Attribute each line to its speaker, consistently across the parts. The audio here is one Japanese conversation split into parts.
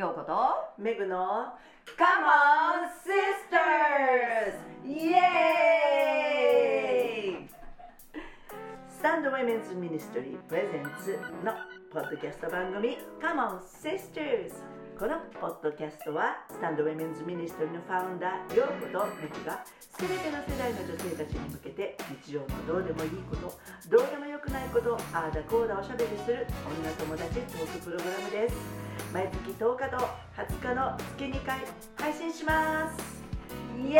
Speaker 1: ヨーコと
Speaker 2: メグの Come on Sisters! イエーイ Stand Women's Ministry presents のポッドキャスト番組 Come on Sisters! このポッドキャストは Stand Women's Ministry のファウンダーヨーコとメグが全ての世代の女性たちに向けて日常のどうでもいいことどうでもよくないことああだこうだおしゃべりする女友達トークプログラムです毎月10日と20日の月2回配信します。イエ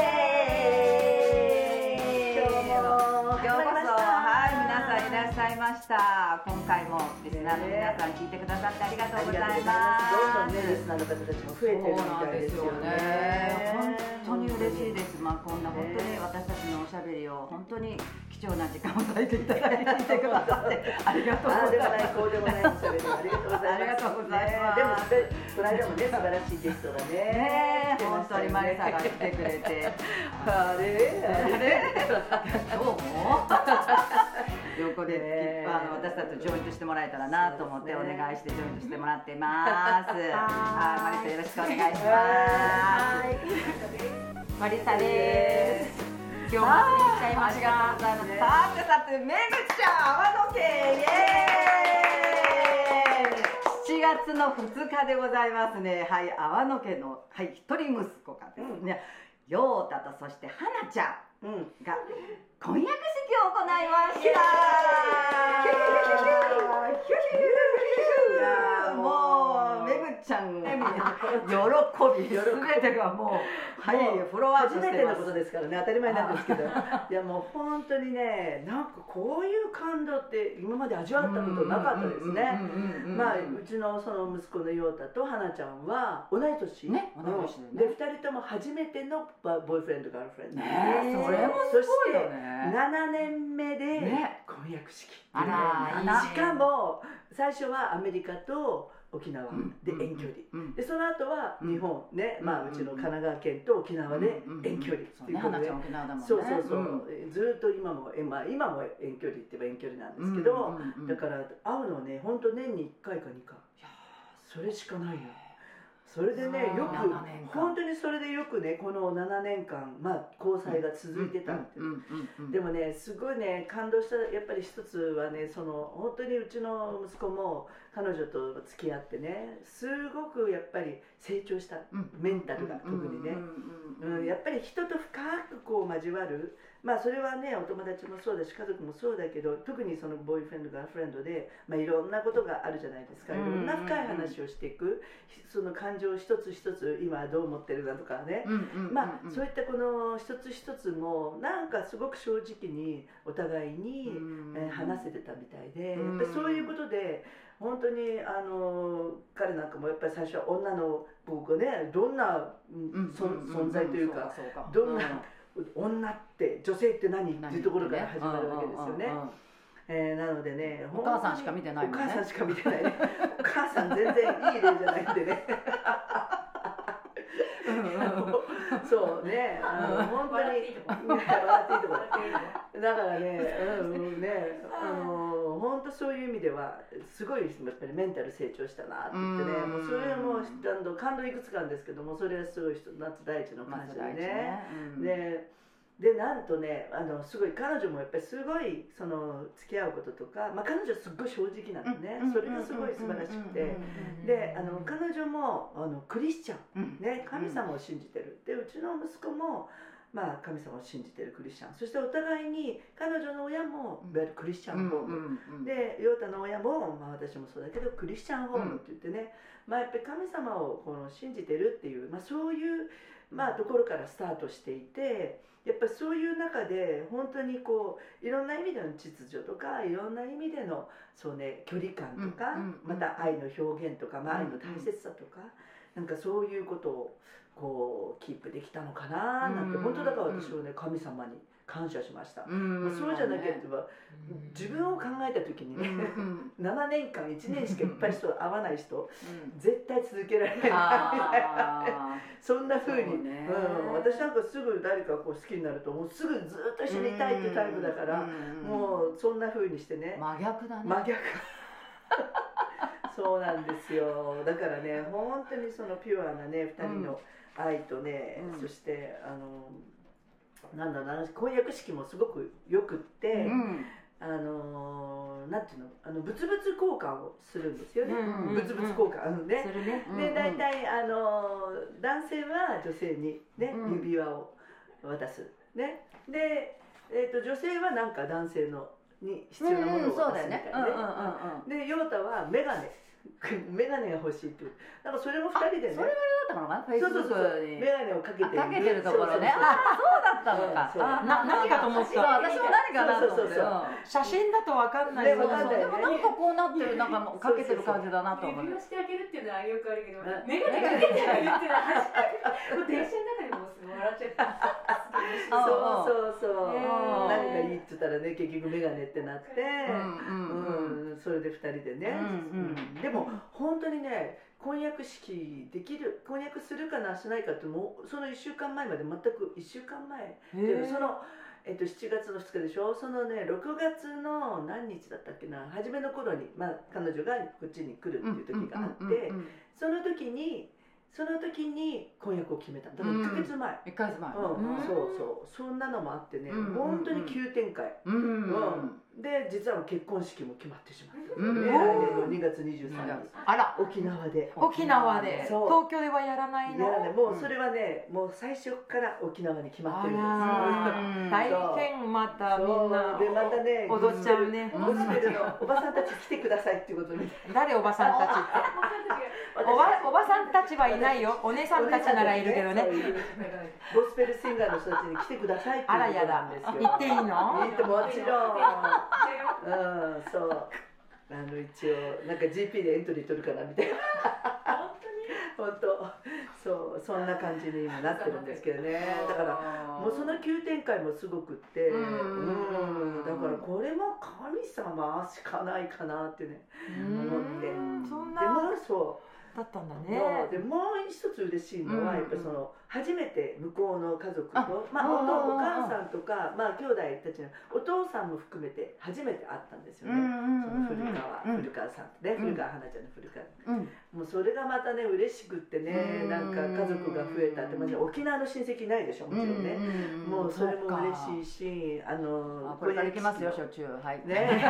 Speaker 2: ーイ。今日も
Speaker 1: ようこそ
Speaker 2: 始まりました
Speaker 1: いらっしゃいました。今回もリスナーの皆さん聞いてくださってありがとうございます。
Speaker 2: どんどんねリスナーの方たちも増えてるみたいですよね。
Speaker 1: 本当に嬉しいです。まあこんな本当に私たちのおしゃべりを本当に貴重な時間を割いていただいてくださってありがとうございます。
Speaker 2: こうでもないおしゃべりありがとうございます。
Speaker 1: ありがとうございます。
Speaker 2: ねでもこの間もね素晴らしいゲストがね
Speaker 1: ね本当にマリサが来てくれて。
Speaker 2: あれ？あれ？
Speaker 1: どう？も横で、
Speaker 2: ねえ
Speaker 1: あの私たちとジョイントしてもらえたらなと思ってお願いしてジョイントしてもらってます。はい、マリサよろしくお願いします。マリサです。今日も遊びに来ちゃいました。ありがとうございます。さてさて、めぐちゃん、泡の家、イエーイ。7月の2日でございますね。はい、泡の家の、はい、一人息子がですね、陽太とそして花ちゃん。
Speaker 2: うん
Speaker 1: が婚約式を行いました。もうめぐちゃん喜び
Speaker 2: 喜び
Speaker 1: すべてがもうはい
Speaker 2: もう
Speaker 1: フロア
Speaker 2: 初めてのことですからね当たり前なんですけどいやもう本当にねなんかこういう感動って今まで味わったことなかったですねまあうちのその息子の陽太と花ちゃんは同い年
Speaker 1: ね同い年でね
Speaker 2: で2人とも初めてのボーイフレンドガールフレンド
Speaker 1: ねえそれもすごいよね。
Speaker 2: 7年目で
Speaker 1: ね
Speaker 2: 婚約式。って
Speaker 1: あら
Speaker 2: しかも最初はアメリカと沖縄で遠距離。
Speaker 1: うん。
Speaker 2: でその後は日本ね、
Speaker 1: うん
Speaker 2: まあうちの神奈川県と沖縄で遠距離っていう。ことでそうそうそう、
Speaker 1: ん。
Speaker 2: ずっと今もえまあ今も遠距離って言えば遠距離なんですけど、
Speaker 1: うんうんうん。
Speaker 2: だから会うのはね本当年に1回か2回。
Speaker 1: いや
Speaker 2: それしかないよそれでねよく
Speaker 1: 7年間。
Speaker 2: 本当にそれでよくねこの7年間まあ交際が続いてたって。でもねすごいね感動した。やっぱり一つはねその本当にうちの息子も彼女と付き合ってねすごくやっぱり成長した
Speaker 1: うん。
Speaker 2: メンタルが特にね、
Speaker 1: うん
Speaker 2: やっぱり人と深くこう交わる。まあそれはねお友達もそうだし家族もそうだけど特にそのボーイフレンドガールフレンドで、まあ、いろんなことがあるじゃないですか。いろんな深い話をしていく。その感情一つ一つ今どう思ってるかとかね。まあそういったこの一つ一つもなんかすごく正直にお互いに、えー話せてたみたいで、
Speaker 1: うん。
Speaker 2: やっぱりそういうことで本当にあの彼なんかもやっぱり最初は女の僕がねどんな、存在というか、どんな女って女性って何？っていうところから始まるわけですよね。えーなのでね
Speaker 1: お母さんしか見てない
Speaker 2: お母さんしか見てないね。お母さん全然いい例じゃないんでね。そうね。あの本当にだからね、うんうんね、あの本当そういう意味ではすごいやっぱりメンタル成長したなって言ってね、
Speaker 1: うん。
Speaker 2: もうそれもあの感動いくつかあるんですけども、それはすごい夏第一の感謝でね。ででなんとねあのすごい彼女もやっぱりすごいその付き合うこととか、まあ、彼女すっごい正直なのね、それがすごい素晴らしくて、であの彼女もあのクリスチャンね、神様を信じてる。でうちの息子も、まあ、神様を信じてるクリスチャン。そしてお互いに彼女の親もいわゆるクリスチャンホーム、で陽太の親も、まあ、私もそうだけどクリスチャンホームって言ってね、まあ、やっぱり神様をこの信じてるっていう、まあ、そういう、まあ、ところからスタートしていてやっぱりそういう中で本当にこういろんな意味での秩序とかいろんな意味でのそう、ね、距離感とか、
Speaker 1: うんうん
Speaker 2: また愛の表現とか、まあ、愛の大切さとか、なんかそういうことをこうキープできたのかななんて、
Speaker 1: うん。
Speaker 2: 本当だから私はね神様に感謝しました。
Speaker 1: うん。
Speaker 2: まあそうじゃなければ自分を考えた時にね、7年間1年しかいっぱい人会わない人絶対続けられない。みたいな
Speaker 1: あ
Speaker 2: そんな風に。
Speaker 1: そうね。
Speaker 2: うん、私なんかすぐ誰かこう好きになるともうすぐずっと一緒にいたいってタイプだから、
Speaker 1: うん。
Speaker 2: もうそんな風にしてね、
Speaker 1: 真逆だね。
Speaker 2: 真逆。そうなんですよ。だからね本当にそのピュアなね2人の愛とね、
Speaker 3: うん。
Speaker 2: そしてあのなんだろうな婚約式もすごくよくって、
Speaker 3: うん。
Speaker 2: あのなんていうのあの物々交換をするんですよね、
Speaker 3: うんうん
Speaker 2: 物々交換ね、
Speaker 3: ね。
Speaker 2: で大体あの男性は女性にね、
Speaker 3: うん。
Speaker 2: 指輪を渡す。ね。で、えー、と女性はなんか男性のに必要なものを渡すみたいなね。で陽太は眼鏡 眼鏡が欲しいっていう。なんかそれも二人でね。
Speaker 3: それだったのかな？フェイスブッ
Speaker 2: そうそうそう。
Speaker 3: クに。
Speaker 2: 眼鏡をかけてい
Speaker 3: かけてるところね。あそうだったのか。
Speaker 2: そう
Speaker 3: あ
Speaker 4: な何かと思った。
Speaker 3: そう私も何かなと思って。
Speaker 2: そうそう
Speaker 4: 写真だと分かんない。
Speaker 3: でもなんかこうなってるなんかもうかけてる感じだなと思って
Speaker 5: 指輪してあげるっていうのはよくあるけど
Speaker 2: うん
Speaker 5: 眼鏡かけてあげるっていうのは初めて電車の中でも笑っちゃった
Speaker 3: あ
Speaker 2: そうそうそう。何がいいって言ったらね結局眼鏡ってなって、
Speaker 3: うん
Speaker 2: それで2人でね、でも本当にね婚約式できる婚約するかなしないかってもうその1週間前まで全く1週間前。でその、えっと、7月の2日でしょ？そのね6月の何日だったっけな？初めの頃に、まあ、彼女がこっちに来るっていう時があって、その時にその時に婚約を決めた。だから1ヶ月前、
Speaker 3: 1ヶ月前。
Speaker 2: うん
Speaker 4: うん。
Speaker 2: そうそう。そんなのもあってね、
Speaker 3: うん。
Speaker 2: 本当に急展開、
Speaker 3: うん。
Speaker 2: うん。で実は結婚式も決まってしまった、
Speaker 3: うん。
Speaker 2: ね、来年の2月23日。
Speaker 4: あら。
Speaker 2: 沖縄で。
Speaker 4: 沖縄で。
Speaker 2: そう。
Speaker 4: 東京ではやらないの？
Speaker 2: いやねもうそれはね、もう最初から沖縄に決まってる。んです
Speaker 4: 大変またみんな。
Speaker 2: でまたね
Speaker 4: 踊っちゃうね。
Speaker 2: ゴスペルのおばさんたち来てくださいっていうことに
Speaker 4: 誰おばさんたちって？おばおばさんたちはいないよ。お姉さんたちならいるけどね。
Speaker 2: ゴスペルシンガーの人たちに来てくださいってんですよ。
Speaker 4: 言っていいの？
Speaker 2: 言ってもちろん。うんそう。あの一応なんか GP でエントリー取るかなみたいな。本当そうそんな感じに今なってるんですけどね。だからもうその急展開もすごくって。
Speaker 3: うん。
Speaker 2: うん。だからこれも神様しかないかなってね思って。で
Speaker 4: な
Speaker 2: もそう
Speaker 4: だったんだね。
Speaker 2: でもう一つ嬉しいのは、
Speaker 3: うん。
Speaker 2: やっぱりその初めて向こうの家族と
Speaker 3: あ
Speaker 2: まあ、お
Speaker 3: うんうんうん
Speaker 2: お母さんとか、まあ、兄弟たちのお父さんも含めて初めて会ったんですよね、その古川、
Speaker 3: うん。
Speaker 2: 古川さんとね、
Speaker 3: うん。
Speaker 2: 古川花ちゃんの古川。
Speaker 3: うん。
Speaker 2: もうそれがまたね嬉しくってね、
Speaker 3: うん。
Speaker 2: なんか家族が増えたって、まあ、沖縄の親戚いないでしょもちろんね、もうそれも嬉しいしあの
Speaker 3: あこれから行きますよしょっちゅう。はい。
Speaker 2: ね。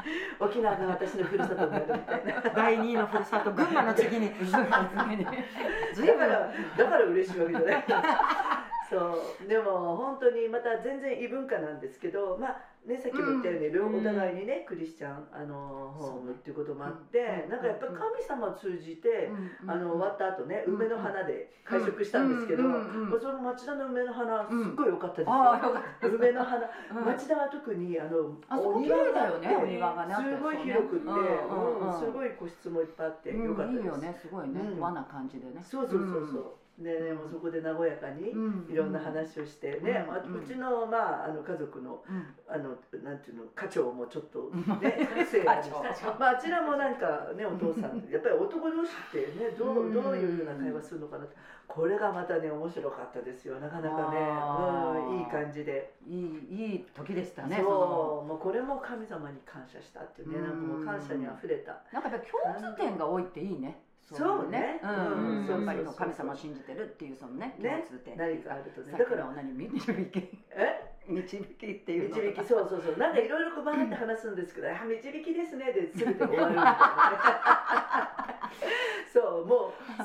Speaker 2: 沖縄が私のふるさとになるみたいな。
Speaker 4: 第二のふるさと群馬の次に。
Speaker 2: だからだから嬉しいわけじゃないそう。でも本当にまた全然異文化なんですけどまあねさっきも言ったように、
Speaker 3: うん。
Speaker 2: お互いにねクリスチャンあのホームっていうこともあって、
Speaker 3: うん。
Speaker 2: なんかやっぱり神様を通じて、あの終わった後ね
Speaker 3: うん。
Speaker 2: 梅の花で会食したんですけど、
Speaker 3: うん。うん。うん。
Speaker 2: もうその町田の梅の花すっごい良かったですよ、梅の花。
Speaker 3: うん。
Speaker 2: 町田は特にあのお庭が
Speaker 3: よねお庭がね
Speaker 2: すごい広くって、
Speaker 3: うん。うん。うん。
Speaker 2: うんすごい個室もいっぱいあって良かったです、
Speaker 3: いいよねすごいね
Speaker 2: うん。
Speaker 3: 和な感じでね。
Speaker 2: そうそうそうそう、でねもうそこで和やかにいろんな話をしてね、まあ
Speaker 3: うん。
Speaker 2: うちのまああの家族の
Speaker 3: うん。
Speaker 2: あのなんていうの課長もちょっとね聖な人まああちらもなんかねお父さんやっぱり男同士ってねどうどういうふうな会話するのかなってこれがまたね面白かったですよ。なかなかねうんいい感じで、
Speaker 3: いいいい時でしたね
Speaker 2: そうもうこれも神様に感謝したっていうねなんかもう感謝にあふれた。
Speaker 3: なんかやっぱ共通点が多いっていいね
Speaker 2: そうね。
Speaker 3: うん。
Speaker 4: うん。
Speaker 3: やっぱり
Speaker 2: そうそうそう
Speaker 3: 神様を信じてるっていうそのね共
Speaker 2: ね
Speaker 3: 通点。
Speaker 2: 何かあるとね。だから
Speaker 3: の何？導き。
Speaker 2: え？
Speaker 3: 導きっていうの
Speaker 2: 導き。そうそうそう。なんかいろいろこうバーって話すんですけど「あ導きですね」で全て終わるみたいなねそうもう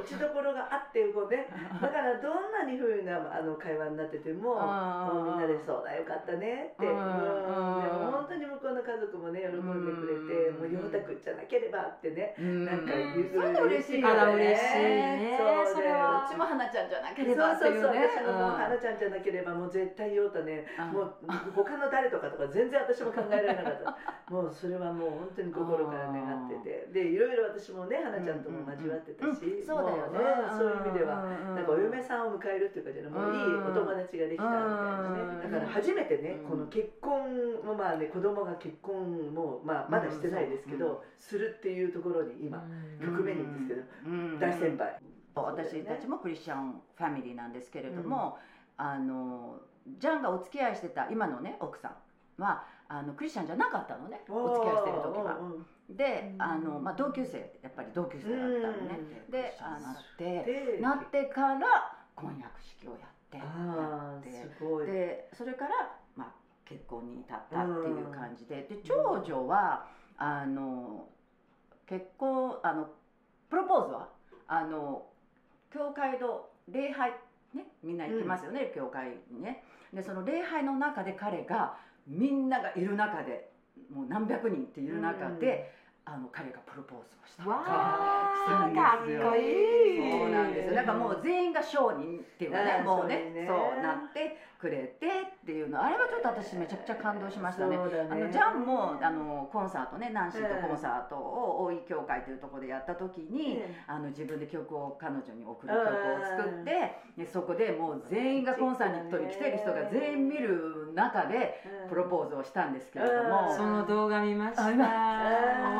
Speaker 2: 落ちどころがあってこうね だからどんなに不意なあの会話になっててももうみんなで「そうだよかったね」って
Speaker 3: う
Speaker 2: うん。ん。でも本当に向こうの家族もね喜んでくれて
Speaker 3: うん。
Speaker 2: もう陽太くんじゃなければってね
Speaker 3: うん。
Speaker 2: なんか言う
Speaker 3: そういうの嬉しいよね。
Speaker 4: あら嬉しいね。
Speaker 2: そうで
Speaker 4: それは
Speaker 3: こっちも花ちゃんじゃなけ
Speaker 2: そう
Speaker 3: れば。って
Speaker 2: そうそう。
Speaker 3: いうね
Speaker 2: 私も花ちゃんじゃなければもう絶対陽太ね
Speaker 3: うん。
Speaker 2: もう他の誰とかとか全然私も考えられなかった。もうそれはもう本当に心から願ってて。でいろいろ私もね花ちゃんとも交わってたし、
Speaker 3: うん。そうだよね。
Speaker 2: そういう意味では、
Speaker 3: は
Speaker 2: なんかお嫁さんを迎えるっていうかじゃもういいお友達ができたみたいなね。
Speaker 3: うん
Speaker 2: だから初めてね
Speaker 3: うん
Speaker 2: この結婚もまあね子供が結婚もまあまだしてないですけ
Speaker 3: うん
Speaker 2: どするっていうところに今局面にいるん。ですけど
Speaker 3: うん
Speaker 2: 大先輩。
Speaker 3: 私たちもクリスチャンファミリーなんですけれども、あのジャンがお付き合いしてた今のね奥さんはあのクリスチャンじゃなかったのね。お付き合いしてる時は。
Speaker 2: うんうん。
Speaker 1: であの、まあ、同級生やっぱり同級生だったのね、であなって。なってから婚約式をやってやって。
Speaker 2: すごい。
Speaker 1: でそれから、まあ、結婚に至ったっていう感じで。で長女はあの結婚あのプロポーズはあの教会の礼拝ねみんな行きますよね、教会にね。でその礼拝の中で彼がみんながいる中でもう何百人っている中で、あの彼がプロポーズをした。
Speaker 4: わかっ
Speaker 1: ですよ。
Speaker 4: こいい。
Speaker 1: そうなんですよ。だからもう全員が商人っていうかね、
Speaker 2: うん
Speaker 1: もうね
Speaker 2: そうね。
Speaker 1: そうなってくれてっていうの、あれはちょっと私めちゃくちゃ感動しましたね。
Speaker 2: ね。
Speaker 1: あのジャンもあのコンサートね、ナンシーとコンサートを大井教会というところでやった時に、あの自分で曲を彼女に送る曲を作って、でそこでもう全員がコンサートに来てる人が全員見る中でプロポーズをしたんですけれども、
Speaker 4: その動画見ました。
Speaker 1: あ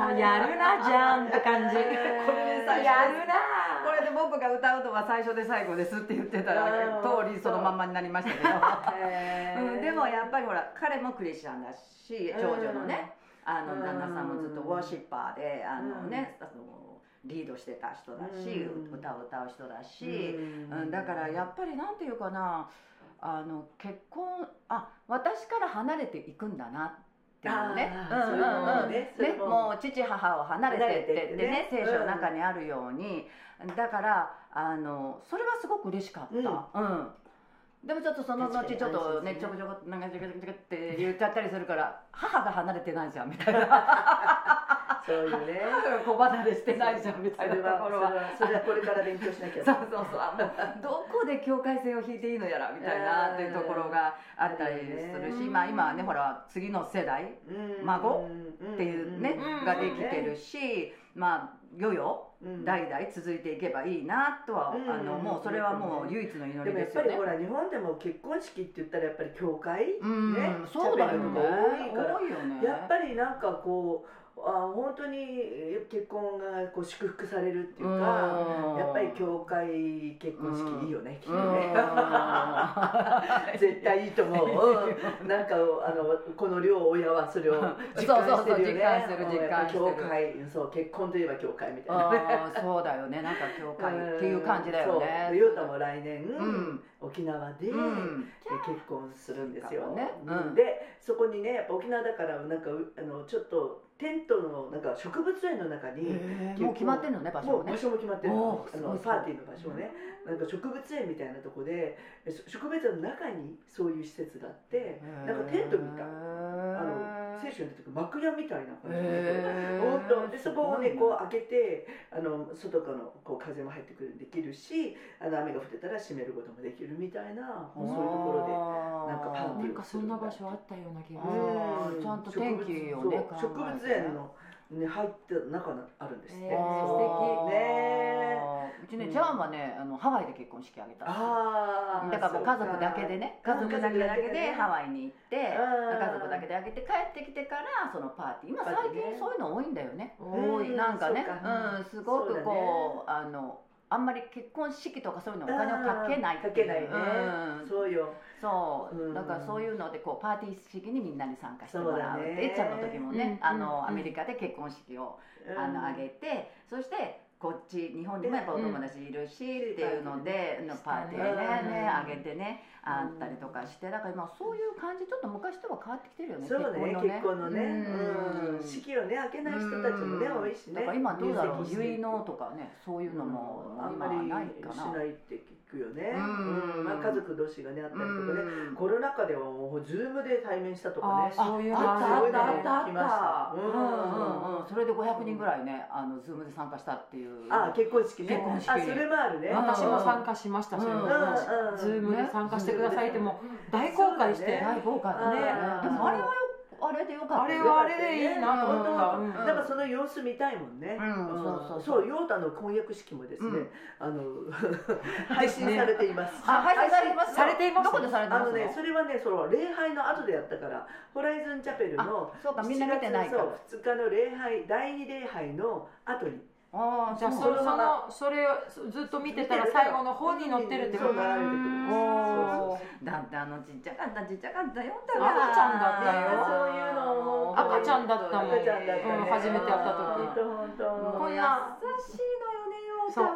Speaker 4: もうやるなじゃんって感じ。
Speaker 1: これで最初
Speaker 4: やるな。
Speaker 1: これで僕が歌うのは最初で最後ですって言ってた通りそのまんまになりましたけど、うん、でもやっぱりほら彼もクリスチャンだし長女のねあの
Speaker 2: うん。
Speaker 1: 旦那さんもずっとワーシッパーであのね、あのリードしてた人だし、
Speaker 2: うん。
Speaker 1: 歌を歌う人だし、うん、だからやっぱりなんていうかなあの結婚あ私から離れていくんだなっていうね。
Speaker 2: あーそういうことねも
Speaker 1: もう父母を離れてってね聖書の中にあるように、だからあのそれはすごく嬉しかった。うん。でもちょっとその後ちょっとねちょこちょこなんかちょこちょこって言っちゃったりするから母が離れてないじゃんみたいな
Speaker 2: そういうね
Speaker 1: 子離れしてないじゃんみ
Speaker 2: そ
Speaker 1: たいな
Speaker 2: れは
Speaker 1: ところは
Speaker 2: それはそれはこれから勉強しなきゃ
Speaker 1: そうそうそうあもうどこで境界線を引いていいのやらみたいなっていうところがあったりするし、
Speaker 2: うん
Speaker 1: まあ今はねほら次の世代
Speaker 2: うん
Speaker 1: 孫っていうね、
Speaker 4: うん
Speaker 1: ができてるし、まあ世々
Speaker 2: うん
Speaker 1: 代々続いていけばいいなとは、
Speaker 2: うん
Speaker 1: あのもうそれはもう唯一の祈
Speaker 2: でもやっ
Speaker 1: りですよね
Speaker 2: ぱりほ。ら日本でも結婚式って言ったらやっぱり教会
Speaker 1: うん、
Speaker 2: ね
Speaker 1: そうだよね。
Speaker 2: 多い
Speaker 1: よね。
Speaker 2: やっぱりなんかこうあ本当に結婚がこう祝福されるっていうか
Speaker 1: うん。
Speaker 2: やっぱり教会結婚式いいよね、きっと
Speaker 1: うん。
Speaker 2: ね 絶対いいと思う、う んなんかあのこの両親はそれを実感してるよね。教会そう結婚といえば教会みたいな
Speaker 1: そうだよね。なんか教会っていう感じだよね。
Speaker 2: そう。でヨウタも来年、
Speaker 1: うん。
Speaker 2: 沖縄で、
Speaker 1: うん。
Speaker 2: え結婚するんですよ、
Speaker 1: ね。うん。
Speaker 2: でそこにねやっぱ沖縄だからなんかうあのちょっとテントのなんか植物園の中に、
Speaker 1: もう決まってんのね場所もね。
Speaker 2: もう場。所も決まってるあのパーティーの場所ね。なんか植物園みたいなとこで植物園の中にそういう施設があってなんかテントみたい。あの聖書に出てくる幕屋みたいな感じで。でそこをねこう開けてあの外からのこう風も入ってくるできるしあの雨が降ってたら閉めることもできるみたいなそういうところでなんかパーティー
Speaker 4: なんかそんな場所あったような気がする。
Speaker 1: うん。ちゃんと天気をね
Speaker 2: 植物園の、ね、入って中にあるんですって、
Speaker 4: へー。
Speaker 2: そう。ね
Speaker 1: うちね、ジャーンはねあのハワイで結婚式挙げた
Speaker 2: ああ
Speaker 1: だからもう家族だけでね家族だけでハワイに行って
Speaker 2: うん。
Speaker 1: 家族だけであげて帰ってきてからそのパーティー。今最近そういうの多いんだよね。
Speaker 2: 多い。
Speaker 1: なんかね
Speaker 2: そう
Speaker 1: ん。すごくこうあのあんまり結婚式とかそういうのお金をかけない
Speaker 2: かけないね、
Speaker 1: うん。
Speaker 2: そうよ。
Speaker 1: そう、
Speaker 2: うん。
Speaker 1: だからそういうのでこうパーティー式にみんなに参加してもらう
Speaker 2: そうだね。
Speaker 1: えっちゃんの時もね、
Speaker 4: うん。
Speaker 1: あの
Speaker 4: うん
Speaker 1: アメリカで結婚式をあの
Speaker 2: うん。
Speaker 1: 挙げてそしてこっち日本にもやっぱお友達いるしっていうのでのパーティーねね
Speaker 2: うん
Speaker 1: 挙げてねあったりとかしてだから今そういう感じちょっと昔とは変わってきてるよね
Speaker 2: そうね結婚のね、
Speaker 1: うん。
Speaker 2: うん、式をね開けない人たちもね
Speaker 1: うん。
Speaker 2: 多いしね。
Speaker 1: だから今どうだろう結納とかねそういうのも
Speaker 2: あんまり
Speaker 1: ないかな。
Speaker 2: しないって聞くよね、
Speaker 1: うん。
Speaker 2: うん。まあ、家族同士がねあったりとかね、
Speaker 1: うん。
Speaker 2: コロナ禍ではもうズームで対面したとかね。
Speaker 4: あそういうの
Speaker 1: あったあったあったあ
Speaker 2: 来ました。
Speaker 1: った。うん。うんうんそれで500人ぐらいねあのズームで参加したっていう。
Speaker 2: あ結婚式ね。
Speaker 1: 結婚式。
Speaker 2: あそれもあるね。
Speaker 4: 私も参加しましたそれ
Speaker 1: うん。
Speaker 4: も
Speaker 2: うん。
Speaker 4: ズームで参加してくださいってもう大公開して
Speaker 1: 大公開だね。
Speaker 2: うん。
Speaker 1: でもあれはよあれでよかった。よ
Speaker 4: あれはあれでいいなと思った。
Speaker 2: 本
Speaker 4: うん。
Speaker 2: 当だからその様子見たいもんね、
Speaker 1: うん。そうそう
Speaker 2: そう。ヨータの婚約式もですね、
Speaker 1: うん。
Speaker 2: あの 配信されています、
Speaker 1: あ配信されてます。
Speaker 4: されています。
Speaker 1: どこでされて
Speaker 2: あ
Speaker 1: ます。の
Speaker 2: のねそれはねその礼拝の後でやったからホライズンチャペルの
Speaker 1: そうかみんな見てないから。
Speaker 2: 7月そう2日の礼拝第二礼拝の後に
Speaker 1: ああ
Speaker 4: じゃあそ
Speaker 2: その
Speaker 4: それをずっと見てたら最後の方に載ってるってこと？
Speaker 1: だってあのちっちゃかったちっちゃかったよ
Speaker 4: 赤ちゃんだったよ。
Speaker 2: そういうの
Speaker 4: 赤ちゃんだったもん
Speaker 2: 赤ちゃんだったね
Speaker 4: うん初めて会った時。
Speaker 2: 本当本当。
Speaker 4: こんな
Speaker 1: 優しいのよね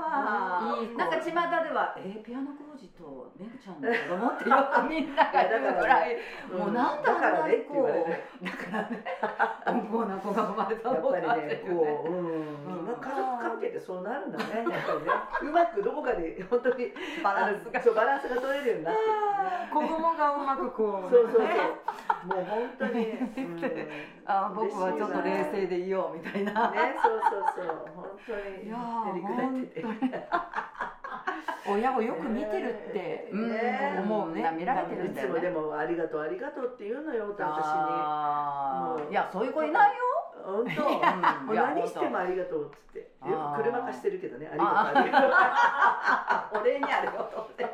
Speaker 4: そう。んいい子
Speaker 1: なんか巷ではえーピアノ工事とめぐちゃんの子供ってよくみんなが言うぐらい。もうなんだ
Speaker 2: だからねって言われる
Speaker 1: だからね温厚な子が生まれた
Speaker 2: やっ
Speaker 1: のか
Speaker 2: ぱりね
Speaker 1: っていう
Speaker 2: こう、うん、まあ家族関係ってそうなるんだねやっぱりね。うまくどこかで本当に
Speaker 1: バランスが。
Speaker 2: バランスが取れるようになって。
Speaker 4: 子供がうまくこう
Speaker 2: そうそうそう。
Speaker 4: ね
Speaker 2: もう本当に、うん、ね
Speaker 1: あ僕はちょっと冷静でいようみたいな。
Speaker 2: そうそうそう。本当に
Speaker 1: いや
Speaker 2: ってて
Speaker 4: 親をよく見てるって
Speaker 1: うん。
Speaker 2: ね。
Speaker 4: 思うね。
Speaker 1: 見られてる
Speaker 2: いつ
Speaker 1: んだよね。
Speaker 2: もでもありがとうありがとうって言うのよ私に。
Speaker 1: いやそういう子いないよ。
Speaker 2: 本当。
Speaker 1: うん
Speaker 2: 何してもありがとうっつって。よく車貸してるけどねありがとうありがとう。
Speaker 1: お礼にあるよって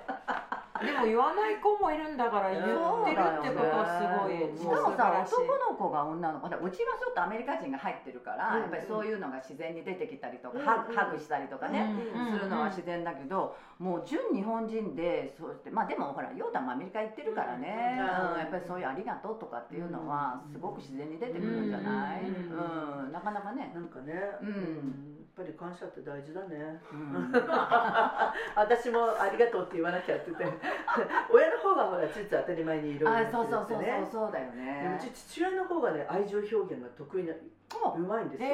Speaker 4: でも言わない子もいるんだから言ってるってことはすごい
Speaker 1: しかもさ男の子が女の子うちはちょっとアメリカ人が入ってるから、
Speaker 2: うん。
Speaker 1: やっぱりそういうのが自然に出てきたりとか、
Speaker 2: うん。
Speaker 1: ハグハグしたりとかね、
Speaker 4: うん。
Speaker 1: するのは自然だけどもう純日本人でそうしてまあでもほらヨータもアメリカ行ってるからね、
Speaker 2: うん。
Speaker 1: うん。やっぱりそういう「ありがとう」とかっていうのはすごく自然に出てくるんじゃない、
Speaker 4: う
Speaker 1: うん。んなかなかね、
Speaker 2: なんかね、
Speaker 1: うん
Speaker 2: ぱり感謝って大事だね。
Speaker 1: うん、
Speaker 2: 私もありがとうって言わなきゃって言って。親の方がほら実は当たり前にいろいろ
Speaker 1: そうそうそうそう
Speaker 2: ね
Speaker 1: そうだよ
Speaker 2: でも
Speaker 1: ね
Speaker 2: うち父親の方がね愛情表現が得意なう。まいんですよ、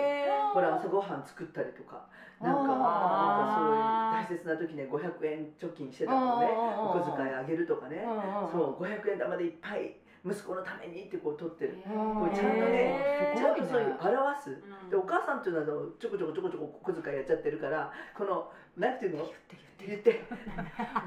Speaker 2: ほら朝ごはん作ったりとか。なんかなんかそういう大切な時ね500円貯金してたのねお小遣いあげるとかね。そう500円玉でいっぱい息子のためにってこう取ってる。こうちゃんとねちゃんとそういう表す。でお母さんっていうのはちょこちょこちょこちょこ小遣いやっちゃってるからこのなんていうの？言って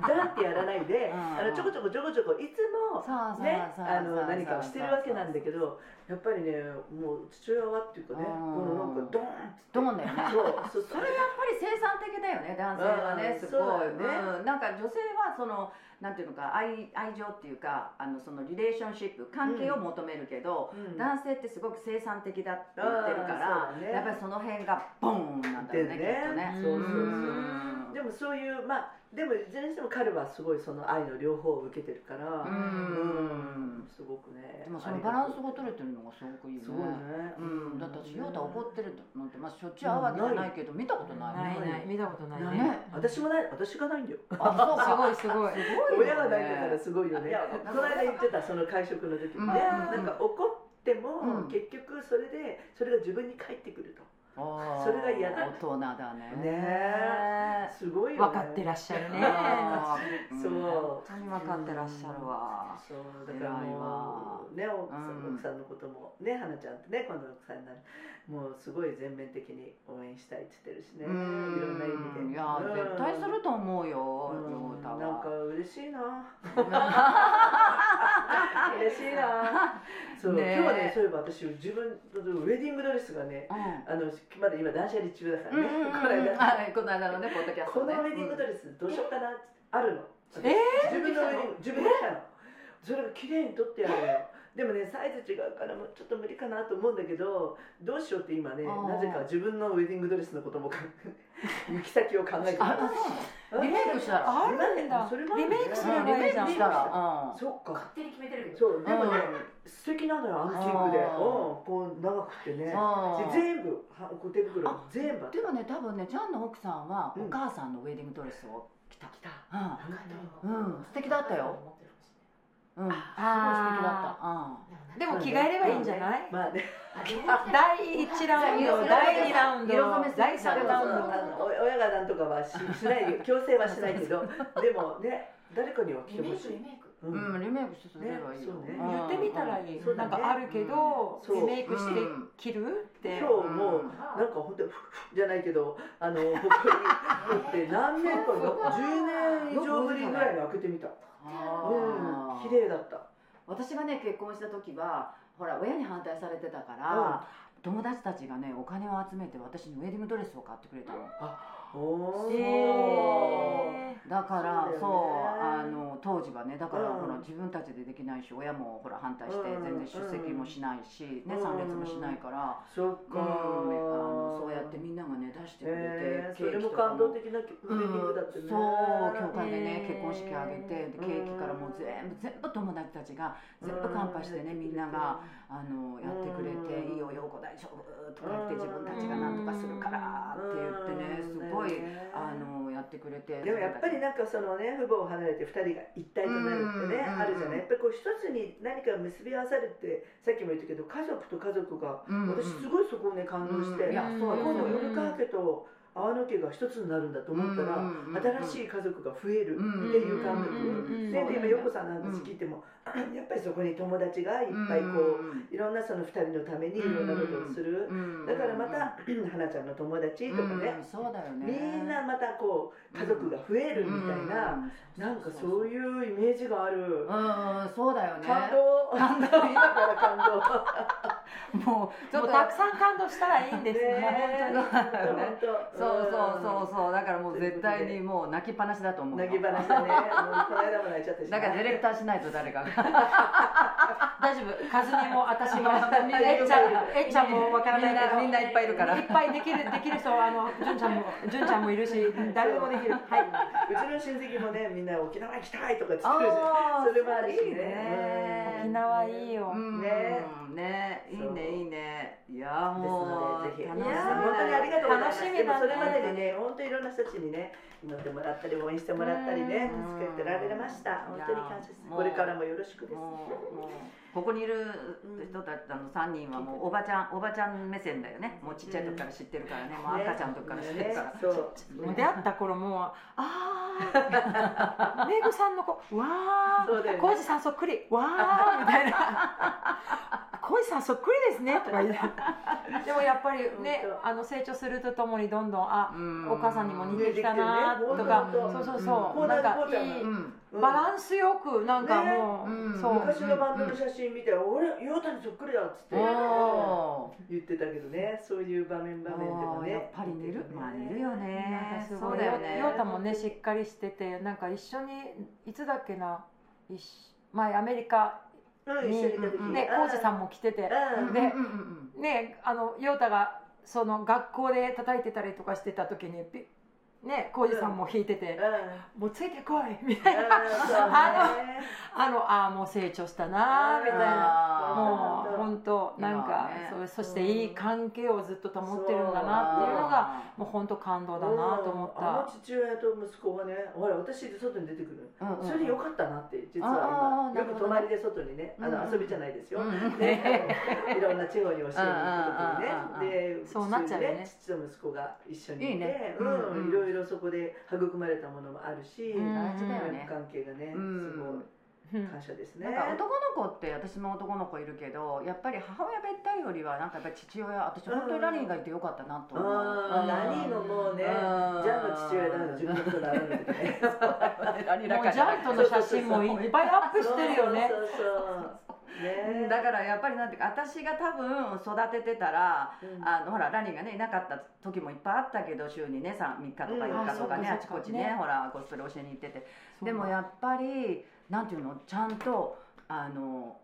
Speaker 2: ダンっ てやらないで
Speaker 1: うん。
Speaker 2: あのちょこちょこちょこちょこいつも
Speaker 1: そうそう
Speaker 2: ねあの何かをしてるわけなんだけどやっぱりねもう父親はっていうかね
Speaker 1: うん。
Speaker 2: このなんかドーンって。
Speaker 1: どうだよね。
Speaker 2: そう。そう。
Speaker 1: それやっぱり生産的だよね男性はね
Speaker 2: うん。
Speaker 1: すごい、
Speaker 2: ね。
Speaker 1: うん、なんか女性はそのなんていうのか愛愛情っていうかあのそのリレーションシップ関係を求めるけど、
Speaker 2: うん。
Speaker 1: 男性ってすごく生産的だって言ってるから、
Speaker 2: ね。
Speaker 1: やっぱりその辺がボンなんだよね
Speaker 2: で
Speaker 1: きっとね。
Speaker 2: ね。そうそうそう
Speaker 1: うん。
Speaker 2: でもそういうまあでもいずれにしても彼はすごいその愛の両方を受けてるから
Speaker 1: うん。
Speaker 2: すごくね
Speaker 1: でもそのバランスが取れてるのがすごくいい。よね。
Speaker 2: すごいね。
Speaker 1: うん、だって私、ヨウタ怒ってるのって、まあ、しょっちゅう会うわけじゃないけど、見たことない
Speaker 4: ない。
Speaker 1: よね。
Speaker 4: ない。見たことない
Speaker 2: ない
Speaker 4: ね。
Speaker 2: 私もない。私がないんだよ。
Speaker 1: あ、
Speaker 4: すごいすごい。
Speaker 1: すごい。
Speaker 2: 親がないんだからすごいよね。
Speaker 1: いや
Speaker 2: この間言ってたその会食の時にね。
Speaker 1: うん。
Speaker 2: なんか怒っても
Speaker 1: うん。
Speaker 2: 結局それでそれが自分に返ってくるとそれが嫌だ。
Speaker 1: 大人だね。
Speaker 2: ねすごいよね。
Speaker 4: 分かってらっしゃるね。
Speaker 2: そう。
Speaker 1: 本当に分かってらっしゃるわ。
Speaker 2: そう。だからも
Speaker 1: わ。
Speaker 2: うね奥さん,、
Speaker 1: うん。
Speaker 2: 奥さんのこともね花ちゃんってね今度奥さんになる。もうすごい全面的に応援したいって言ってるしね。いろんな意味で。
Speaker 1: いや、
Speaker 2: うん。
Speaker 1: 絶対すると思うよ、
Speaker 2: うん。なんか
Speaker 1: は。
Speaker 2: 嬉しいな 嬉しいな。そう、
Speaker 1: ね。え
Speaker 2: 今日はねそういえば私自分のウェディングドレスがね
Speaker 1: うん。
Speaker 2: あのまだ今断捨離中だからね、
Speaker 1: うんうんうん。
Speaker 2: この間。
Speaker 1: はいこの間のね、ポッドキャス
Speaker 2: こ
Speaker 1: トね。
Speaker 2: のウェディングドレスどうしようかなってあるの、
Speaker 4: え
Speaker 2: 自分のウェディング自分で来たの。それが綺麗に撮ってあるのよでもねサイズ違うからもうちょっと無理かなと思うんだけどどうしようって今ねなぜか自分のウェディングドレスのことも考え 行き先を考えて
Speaker 1: あ、
Speaker 2: ます
Speaker 1: そうリメイクしたら。
Speaker 4: あるんだ。
Speaker 2: それも
Speaker 4: リメイクすれば
Speaker 1: リメイ
Speaker 4: いいじゃん
Speaker 1: クしたら。
Speaker 2: そっか。
Speaker 5: 勝手に決めてるけど。
Speaker 2: そうでもね
Speaker 1: う
Speaker 2: 素敵なのよアンティークで。うんこう長くてね。全部手袋
Speaker 1: あ
Speaker 2: 全部。あ
Speaker 1: でもね、多分ね、ちゃんの奥さんは
Speaker 2: うん。
Speaker 1: お母さんのウェディングドレスを着た。
Speaker 2: 来た。
Speaker 1: うん、うん、素敵だったよ。うん、すごい素敵だ
Speaker 4: あ
Speaker 1: った。
Speaker 4: でも着替えればいいんじゃない？
Speaker 2: まあね。
Speaker 4: 第1ラウンド。第2ラウンド。第3ラウン
Speaker 2: でもそのあのお親がなんとかはししないよ。強制はしないけど。でもね誰かには来て
Speaker 5: リメイ
Speaker 2: ほしい
Speaker 5: クリメイク。
Speaker 2: う
Speaker 1: うんん、リメイクしてすればいいよ。
Speaker 2: ね。そうね。
Speaker 1: うん。
Speaker 4: 言ってみたらいい。なんかあるけどリメイクして
Speaker 1: うん
Speaker 4: 着る？って。
Speaker 2: 今日もなんか本当にフッフッじゃないけどあのほこり取って何年か10年以上ぶりぐらいに開けてみた。
Speaker 1: あ
Speaker 2: うん
Speaker 1: ー
Speaker 2: 綺麗だった。
Speaker 1: 私がね結婚した時はほら親に反対されてたから、友達たちがねお金を集めて私にウェディングドレスを買ってくれたの
Speaker 2: おお
Speaker 4: へ
Speaker 1: だかからそうあの当時はねだから、
Speaker 2: うん
Speaker 1: ほら自分たちでできないし親もほら反対して
Speaker 2: うん
Speaker 1: 全然出席もしないし、ね
Speaker 2: うん
Speaker 1: 参列もしないから、
Speaker 2: そっか、
Speaker 1: うんあのそうやってみんながね出してくれて、
Speaker 2: えー、そ
Speaker 1: ケー
Speaker 2: れも。
Speaker 1: キとか
Speaker 2: 感動的なウェディングだってね、
Speaker 1: そう教会でね結婚式あげてでケーキからもう全部全部友達たちが全部乾杯してねみんながあのやってくれて「
Speaker 2: うん。
Speaker 1: いいよ陽子大丈夫」とか言って自分たちが何とかするからって言ってねすごいあのやってくれて
Speaker 2: でもやっぱりなんかそのね父母を離れて2人が一体となるってね、
Speaker 1: うん
Speaker 2: あるじゃない？やっぱりこう一つに何か結び合わさるってさっきも言ったけど家族と家族が、私すごいそこをね感動して、今度
Speaker 1: そうよ。
Speaker 2: 米川家と阿野家が一つになるんだと思ったら、新しい家族が増えるっていう感覚、でで今陽子さんの話聞いても、やっぱりそこに友達がいっぱいこう、いろんなその2人のためにいろんなことをする、
Speaker 1: うん
Speaker 2: だからまた、花ちゃんの友達とかね、
Speaker 1: うんそうだよね。
Speaker 2: みんなまたこう家族が増えるみたいな、なんかそういうイメージがある、
Speaker 1: うんうんそうだよね。
Speaker 2: 感動。今から感動
Speaker 1: もうちょっと
Speaker 4: たくさん感動したらいいんですね
Speaker 1: そうそうそうそう。だからもう絶対にもう泣きっぱなしだと思うよ。
Speaker 2: 泣き話だね。もうこの間も泣いちゃったし
Speaker 1: だからディレクターしないと誰かが。
Speaker 4: 大丈夫。和美も私も。えっちゃんえっちゃんもわからないけど。
Speaker 1: みんないっぱいいるから。
Speaker 4: いっぱいできるできる人あの純ちゃんも純ちゃんもいるし誰でもできる。はい。う
Speaker 2: ちの親戚もねみんな沖縄行きたいとか言ってるそれもあるしね。
Speaker 1: ね。
Speaker 4: 沖縄いいよ。
Speaker 1: うん。
Speaker 2: ね。
Speaker 1: ねいい
Speaker 2: そう
Speaker 1: ねいいね。いや
Speaker 2: です
Speaker 1: もう
Speaker 2: のでぜひ
Speaker 1: 楽しみ
Speaker 2: 本当にありがとうございます。
Speaker 4: 楽しみだね。
Speaker 2: でもそれまでにね本当にいろんな人たちにね祈ってもらったり応援してもらったりね
Speaker 1: うん。
Speaker 2: 助けてられました。本当に感謝です。これからもよろしくです。
Speaker 1: ここにいる人たちあの3人はもうおばちゃんおばちゃん目線だよね。もうちっちゃい時から知ってるからね。もう赤ちゃんの時から知ってるから、
Speaker 2: ねそう。
Speaker 4: もう出会った頃もうああ メグさんの子わあ浩二さんそっくりわあみたいな浩二さんそっくりですねとか言って でもやっぱりね
Speaker 2: 本
Speaker 4: あの成長するとともにどんどんあ
Speaker 1: うん。
Speaker 4: お母さんにも似てきたなとか
Speaker 2: ね
Speaker 4: そうそう
Speaker 1: う。ん
Speaker 4: そうなんかいい
Speaker 1: うん。
Speaker 4: バランスよくなんかもう、そう。
Speaker 2: 昔のバンドの写真見て「俺ヨータにそっくりだ」っつって言ってたけどねそういう場面場面でもね。
Speaker 1: やっぱり似る。まあ似るよ
Speaker 4: なん。
Speaker 1: ねそ
Speaker 4: かすごい
Speaker 1: うだよね。
Speaker 4: ヨータもねしっかりしててなんか一緒にいつだっけな一緒前アメリカ
Speaker 2: に
Speaker 1: うん
Speaker 4: ね浩二さんも来てて。
Speaker 2: うん。
Speaker 4: でねあのヨータがその学校で叩いてたりとかしてた時にピね浩二さんも弾いてて
Speaker 2: うん「
Speaker 4: もうついてこい」みたいな。
Speaker 2: あ
Speaker 4: あのああもう成長したなみたいな。もう
Speaker 2: うん
Speaker 4: 本当なんか
Speaker 1: ね。
Speaker 4: そうそしていい関係をずっと保ってるんだなっていうのがもう本当感動だなと思っ
Speaker 2: あの
Speaker 4: た。
Speaker 2: 父親と息子がねほら私で外に出てくる
Speaker 1: うんうん
Speaker 2: それでよかったなって実
Speaker 1: あ
Speaker 2: は
Speaker 1: ー
Speaker 2: 今よく隣で外にねあ
Speaker 1: うん
Speaker 2: の遊びじゃないですよ。
Speaker 1: うんうん
Speaker 2: ね。いろんな地方に教えに行く時
Speaker 1: うん
Speaker 2: にねで
Speaker 4: そうなっちゃうよね。
Speaker 2: 父と息子が一緒にい
Speaker 1: いいね。
Speaker 2: て
Speaker 1: うん。うん
Speaker 2: うん。いろいろそこで育まれたものもあるし
Speaker 4: うん。
Speaker 1: 大事だよね。
Speaker 2: 関係がね
Speaker 1: うん。
Speaker 2: すごい。
Speaker 4: うん
Speaker 2: 感謝ですね。
Speaker 1: なんか男の子って私も男の子いるけどやっぱり母親べったりよりはなんかやっぱり父親私本当にラニーがいてよかったなと思う。
Speaker 2: ラニーのもうねジャンの父親だから自分のことな。らないとね
Speaker 4: もうジャンとの写真もいっぱいアップしてるよね。
Speaker 2: そうそうそうね
Speaker 1: だからやっぱりなんていうか私が多分育ててたら
Speaker 2: うん
Speaker 1: あのほらラニーがねいなかった時もいっぱいあったけど週にね 3, 3日とか
Speaker 2: うん
Speaker 1: 4日とかね、
Speaker 4: あ
Speaker 1: あちこちね
Speaker 4: ね
Speaker 1: ほらコスプレ教えに行っててでもやっぱりなんていうの？ちゃんとあの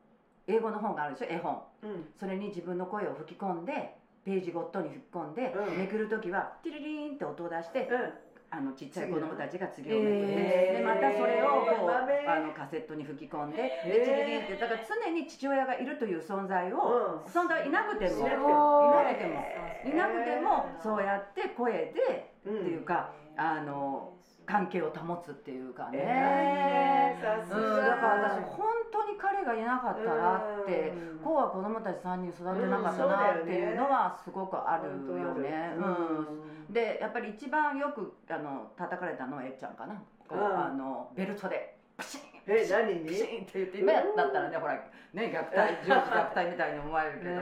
Speaker 1: 英語の本があるでしょ？絵本。
Speaker 2: うん。
Speaker 1: それに自分の声を吹き込んでページごとに吹き込んで、
Speaker 2: うん。
Speaker 1: めくる時はティリリーンって音を出して、
Speaker 2: うん。
Speaker 1: あのちっちゃい子供たちが次をめくって、
Speaker 4: えー。
Speaker 1: でまたそれをこう
Speaker 2: 豆
Speaker 1: あのカセットに吹き込んで、でチリリンってだから常に父親がいるという存在を、
Speaker 2: うん。
Speaker 1: 存在いなくてもいなくても。いなくてもそうやって声で
Speaker 2: うん
Speaker 1: っていうかあの関係を保つっていうかね。
Speaker 2: えー
Speaker 1: うん、
Speaker 2: が
Speaker 1: だから私本当に彼がいなかったらって
Speaker 2: うん。
Speaker 1: こうは子供たち3人育てなかったなっていうのはすごくあるよね。うんでやっぱり一番よくあの叩かれたのはえっちゃんかな。あのベルトでプシン
Speaker 2: え何に？
Speaker 1: プシンって言って今だったらねほらね虐待 上司虐待みたいに思われるけど。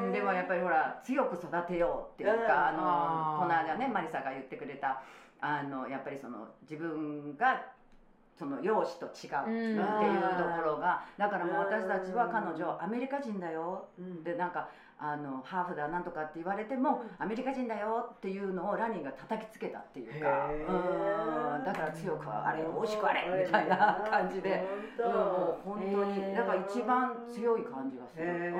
Speaker 1: うん、でもやっぱりほら強く育てようっていうか、あのこの間ねマリサが言ってくれたあのやっぱりその自分がその容姿と違うっていうところが、だからもう私たちは彼女アメリカ人だよ。
Speaker 2: うん。
Speaker 1: でなんかあのハーフだなんとかって言われても、アメリカ人だよっていうのをラニーが叩きつけたっていうかうんだから強くあれ美味しくあれみたいな感じで、うん、もう本当にだから一番強い感じがする、
Speaker 2: へ
Speaker 1: うん。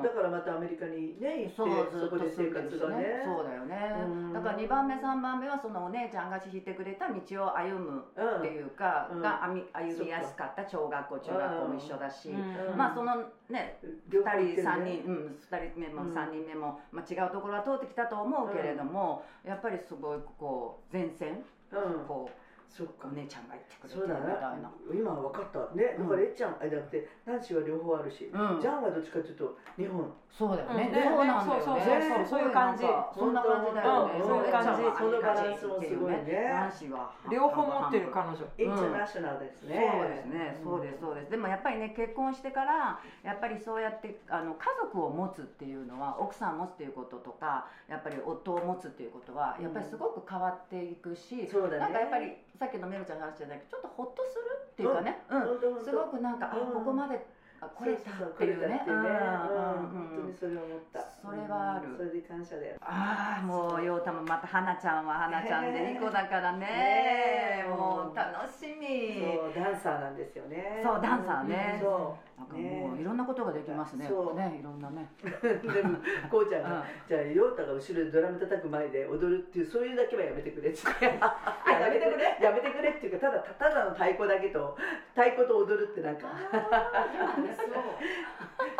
Speaker 2: ーだからまたアメリカにね行
Speaker 1: そう
Speaker 2: ってそこで生活がね。
Speaker 1: そうだよね。
Speaker 2: うん。
Speaker 1: だから2番目3番目はそのお姉ちゃんが引いてくれた道を歩む
Speaker 2: うん
Speaker 1: っていうか、
Speaker 2: うん。
Speaker 1: が歩み歩みやすかった小学校中学校も一緒だし、
Speaker 4: うん。
Speaker 1: まあそのね2
Speaker 2: 両方行って
Speaker 1: 人3
Speaker 2: るね。
Speaker 1: 人、うん、2人目も
Speaker 2: うん。
Speaker 1: 3人目も、まあ、違うところは通ってきたと思うけれども、やっぱりすごいこう前線
Speaker 2: うん。
Speaker 1: こ
Speaker 2: そっか。
Speaker 1: うお姉ちゃんが行ってくれて
Speaker 2: そうだね。
Speaker 1: るみたいな。
Speaker 2: 今分かった。ねだからえっちゃんあれだってナンシーは両方あるし、
Speaker 1: うん。
Speaker 2: ジャンはどっちかというと日本。
Speaker 1: そうだよね。
Speaker 4: うん。ね
Speaker 1: そうなんだよね。
Speaker 4: そう
Speaker 2: そうそう
Speaker 4: そういう感じ。
Speaker 1: そんな感じだよね。
Speaker 4: うん。そういう感じ
Speaker 1: そう
Speaker 2: そのバランスもすごいね。
Speaker 1: 男子は。
Speaker 4: 両方持ってる彼女。
Speaker 2: インターナショナルですね、
Speaker 1: そうですね、そうですそうです。でもやっぱりね結婚してからやっぱりそうやってあの家族を持つっていうのは奥さんを持つっていうこととかやっぱり夫を持つっていうことはやっぱりすごく変わっていくし、
Speaker 2: そうだね。
Speaker 1: なんかやっぱりさっきのメルちゃんの話じゃないけどちょっとホッとするっていうかね、うん。
Speaker 2: 本当本当。
Speaker 1: すごくなんか、あ
Speaker 2: うん
Speaker 1: ここまであ来れた
Speaker 2: そうそう
Speaker 1: っていうね。
Speaker 2: 本当にそれを思った。
Speaker 1: それはある。
Speaker 2: うん。それで感謝だよ。
Speaker 1: ああもう陽太もまた花ちゃんは花ちゃんで
Speaker 2: ね
Speaker 1: いい子だからね。
Speaker 2: ね
Speaker 1: もう楽しみ。
Speaker 2: そうダンサーなんですよね。
Speaker 1: そうダンサーね。
Speaker 2: そ
Speaker 1: なんかもういろんなことができますね。
Speaker 2: そう。
Speaker 1: ねいろんなね。
Speaker 2: う でもこうちゃんが、
Speaker 1: うん。
Speaker 2: じゃあ陽太が後ろでドラム叩く前で踊るっていうそういうだけはやめてくれって
Speaker 1: あやめてくれ？
Speaker 2: やめてくれっていうかただただの太鼓だけと太鼓と踊るってなんか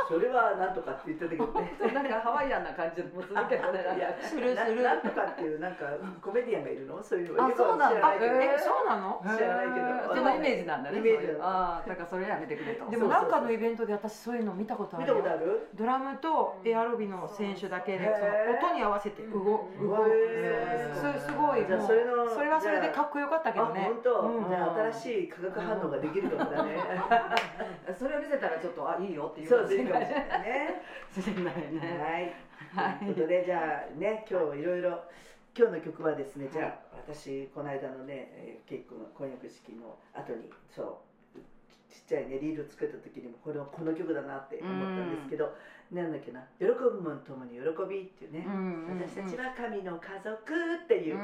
Speaker 2: それはなんとかって言ってたけどね。
Speaker 1: なんかハワイアンな感じもするけどね。
Speaker 2: いや
Speaker 4: するする。
Speaker 2: ななんとかっていうなんかコメディアンがいるの？そういうの。
Speaker 1: あそうなんだ。
Speaker 2: 知らないけど。
Speaker 4: えそうなの？
Speaker 2: 知らないけど。
Speaker 1: そのイメージなんだね
Speaker 2: イメージ
Speaker 1: ああだからそれやめてくれと。
Speaker 4: でもなんかのイベントで私そういうの見たことあ
Speaker 2: 見
Speaker 4: るよ。
Speaker 2: たことある？
Speaker 4: ドラムとエアロビの選手だけでその音に合わせて動動すすごい
Speaker 2: それの
Speaker 4: それはそれでかっこよかったけ
Speaker 2: あ
Speaker 4: どね。
Speaker 2: 本当、
Speaker 4: うん。
Speaker 2: じゃあ新しい化学反応ができるかもだね、
Speaker 1: それを見せたらちょっとあいいよっていう
Speaker 2: そうですね。かもしれないね。はい、ということでじゃあね今日いろいろ今日の曲はですねじゃあ私この間のねえー結婚婚約式の後にそうちっちゃいねリール作った時にもこれはこの曲だなって思ったんですけど、なんだっけな「喜ぶもんともに喜び」っていうね、私たちは神の家族っていう、こ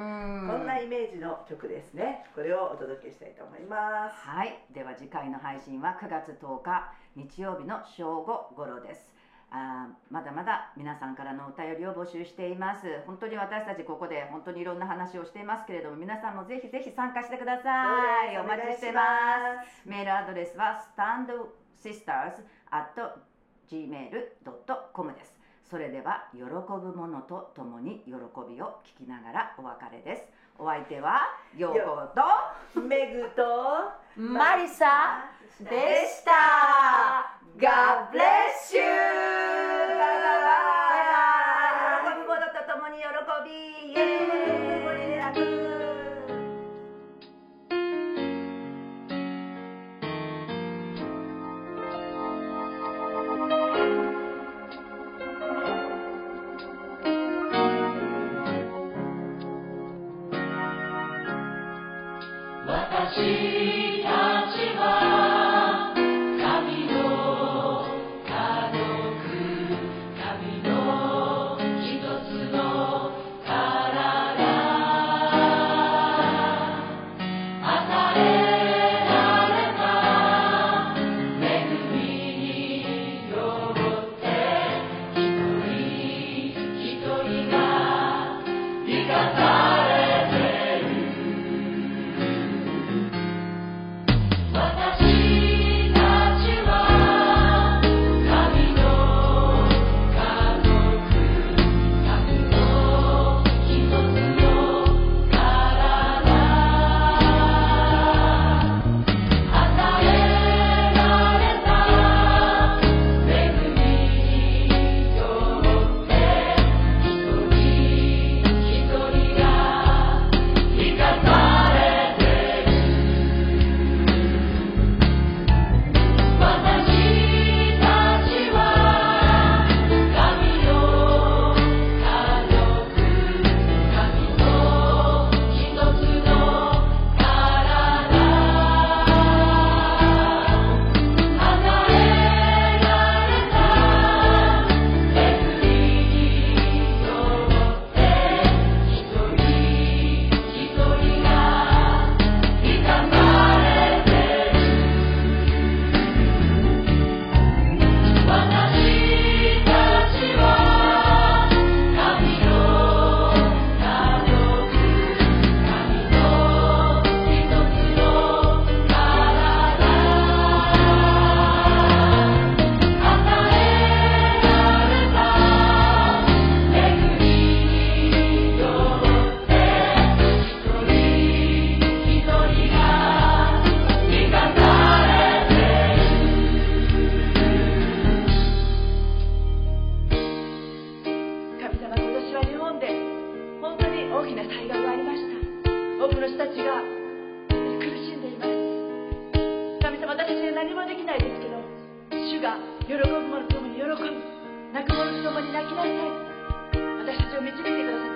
Speaker 2: んなイメージの曲ですね。これをお届けしたいと思います。
Speaker 1: はい、では次回の配信は9月10日日曜日の正午頃です。あーまだまだ皆さんからのお便りを募集しています。本当に私たちここで本当にいろんな話をしていますけれども、皆さんもぜひぜひ参加してください。お待ちしてます。メールアドレスは standsisters.gmail.com です。それでは喜ぶものとともに喜びを聞きながらお別れです。お相手はようこと
Speaker 2: メグと
Speaker 4: マリサ
Speaker 1: でした。God bless you! バイバイ喜ぶものとともに喜びイエーイ
Speaker 6: 私大きな災害がありました。多く
Speaker 7: の人たちが苦しんでいます。神様私に何もできないですけど主が喜ぶ者ともに喜び泣く者ともに泣きなさい。私たちを導いてください。